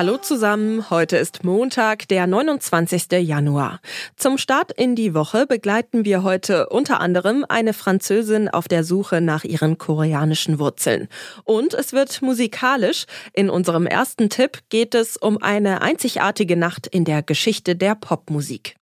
Hallo zusammen, heute ist Montag, der 29. Januar. Zum Start in die Woche begleiten wir heute unter anderem eine Französin auf der Suche nach ihren koreanischen Wurzeln. Und es wird musikalisch. In unserem ersten Tipp geht es um eine einzigartige Nacht in der Geschichte der Popmusik.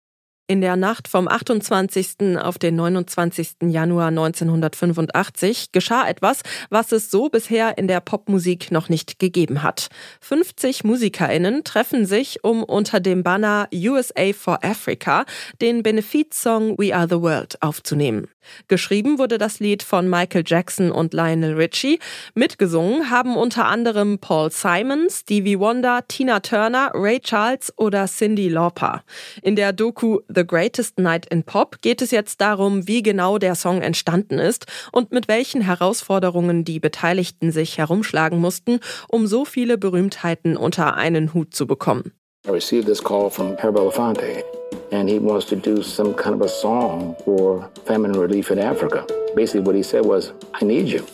In der Nacht vom 28. auf den 29. Januar 1985 geschah etwas, was es so bisher in der Popmusik noch nicht gegeben hat. 50 MusikerInnen treffen sich, um unter dem Banner USA for Africa den Benefizsong We Are the World aufzunehmen. Geschrieben wurde das Lied von Michael Jackson und Lionel Richie. Mitgesungen haben unter anderem Paul Simon, Stevie Wonder, Tina Turner, Ray Charles oder Cindy Lauper. In der Doku The Greatest Night in Pop geht es jetzt darum, wie genau der Song entstanden ist und mit welchen Herausforderungen die Beteiligten sich herumschlagen mussten, um so viele Berühmtheiten unter einen Hut zu bekommen. I received this call from Herb Belafonte. and he wants to do some kind of a song for famine relief in Africa. Basically, what he said was, I need you.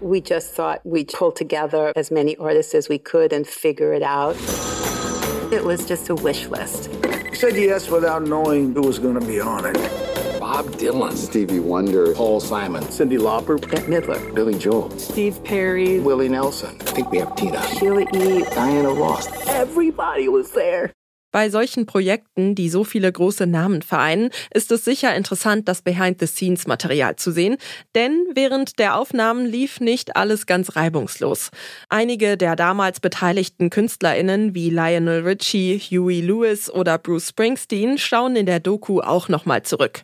We just thought we'd pull together as many artists as we could and figure it out. It was just a wish list. Said yes without knowing who was going to be on it. Bob Dylan, Stevie Wonder, Paul Simon, Cindy Lauper, Bette Midler, Billy Joel, Steve Perry, Willie Nelson. I think we have Tina, Sheila E., Diana Ross. Everybody was there. Bei solchen Projekten, die so viele große Namen vereinen, ist es sicher interessant, das Behind-the-Scenes-Material zu sehen, denn während der Aufnahmen lief nicht alles ganz reibungslos. Einige der damals beteiligten KünstlerInnen wie Lionel Richie, Huey Lewis oder Bruce Springsteen schauen in der Doku auch nochmal zurück.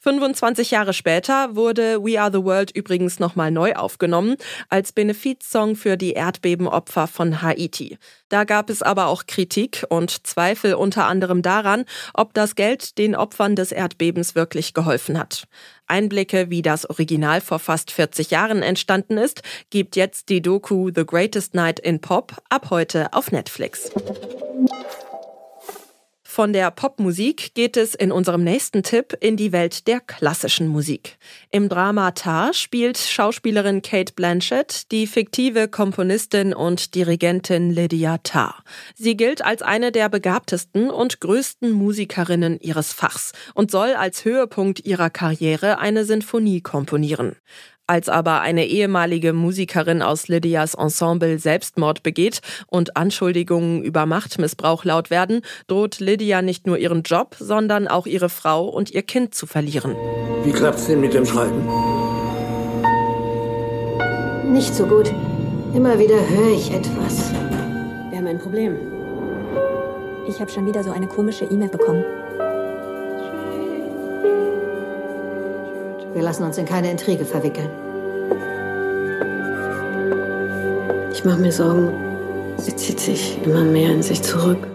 25 Jahre später wurde We Are the World übrigens nochmal neu aufgenommen als Benefizsong für die Erdbebenopfer von Haiti. Da gab es aber auch Kritik und Zweifel unter anderem daran, ob das Geld den Opfern des Erdbebens wirklich geholfen hat. Einblicke, wie das Original vor fast 40 Jahren entstanden ist, gibt jetzt die Doku The Greatest Night in Pop ab heute auf Netflix. Von der Popmusik geht es in unserem nächsten Tipp in die Welt der klassischen Musik. Im Drama Tar spielt Schauspielerin Kate Blanchett die fiktive Komponistin und Dirigentin Lydia Tarr. Sie gilt als eine der begabtesten und größten Musikerinnen ihres Fachs und soll als Höhepunkt ihrer Karriere eine Sinfonie komponieren. Als aber eine ehemalige Musikerin aus Lydias Ensemble Selbstmord begeht und Anschuldigungen über Machtmissbrauch laut werden, droht Lydia nicht nur ihren Job, sondern auch ihre Frau und ihr Kind zu verlieren. Wie klappt's denn mit dem Schreiben? Nicht so gut. Immer wieder höre ich etwas. Wir haben ein Problem. Ich habe schon wieder so eine komische E-Mail bekommen. Wir lassen uns in keine Intrige verwickeln. Ich mache mir Sorgen. Sie zieht sich immer mehr in sich zurück.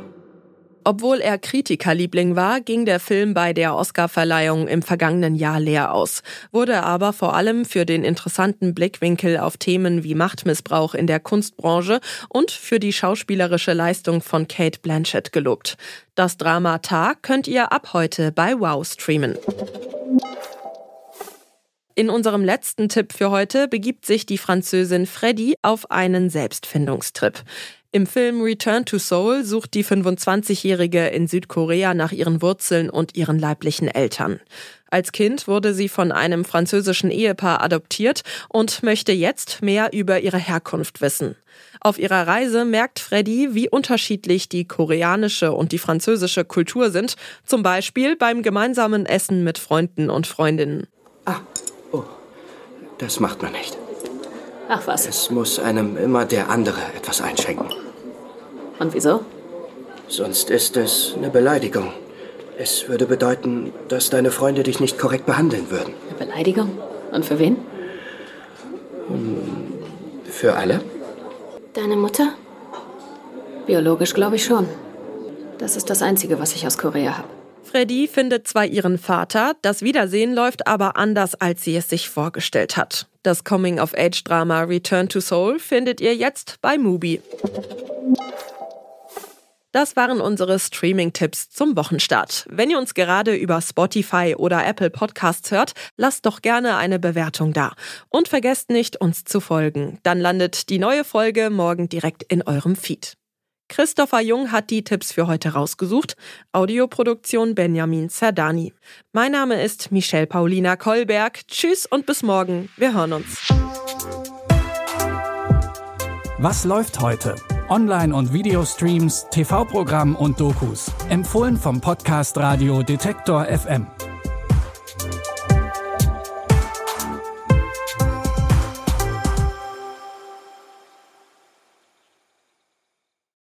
Obwohl er Kritikerliebling war, ging der Film bei der Oscarverleihung im vergangenen Jahr leer aus, wurde aber vor allem für den interessanten Blickwinkel auf Themen wie Machtmissbrauch in der Kunstbranche und für die schauspielerische Leistung von Kate Blanchett gelobt. Das Drama Tar könnt ihr ab heute bei Wow streamen. In unserem letzten Tipp für heute begibt sich die Französin Freddy auf einen Selbstfindungstrip. Im Film Return to Seoul sucht die 25-Jährige in Südkorea nach ihren Wurzeln und ihren leiblichen Eltern. Als Kind wurde sie von einem französischen Ehepaar adoptiert und möchte jetzt mehr über ihre Herkunft wissen. Auf ihrer Reise merkt Freddy, wie unterschiedlich die koreanische und die französische Kultur sind, zum Beispiel beim gemeinsamen Essen mit Freunden und Freundinnen. Ah, oh, das macht man nicht. Ach was. Es muss einem immer der andere etwas einschenken. Und wieso? Sonst ist es eine Beleidigung. Es würde bedeuten, dass deine Freunde dich nicht korrekt behandeln würden. Eine Beleidigung? Und für wen? Für alle? Deine Mutter? Biologisch glaube ich schon. Das ist das Einzige, was ich aus Korea habe. Freddy findet zwar ihren Vater, das Wiedersehen läuft aber anders, als sie es sich vorgestellt hat. Das Coming-of-Age-Drama Return to Soul findet ihr jetzt bei Mubi. Das waren unsere Streaming-Tipps zum Wochenstart. Wenn ihr uns gerade über Spotify oder Apple Podcasts hört, lasst doch gerne eine Bewertung da. Und vergesst nicht, uns zu folgen. Dann landet die neue Folge morgen direkt in eurem Feed. Christopher Jung hat die Tipps für heute rausgesucht. Audioproduktion Benjamin Zerdani. Mein Name ist Michelle Paulina Kolberg. Tschüss und bis morgen. Wir hören uns. Was läuft heute? Online- und Videostreams, TV-Programm und Dokus. Empfohlen vom Podcast Radio Detektor FM.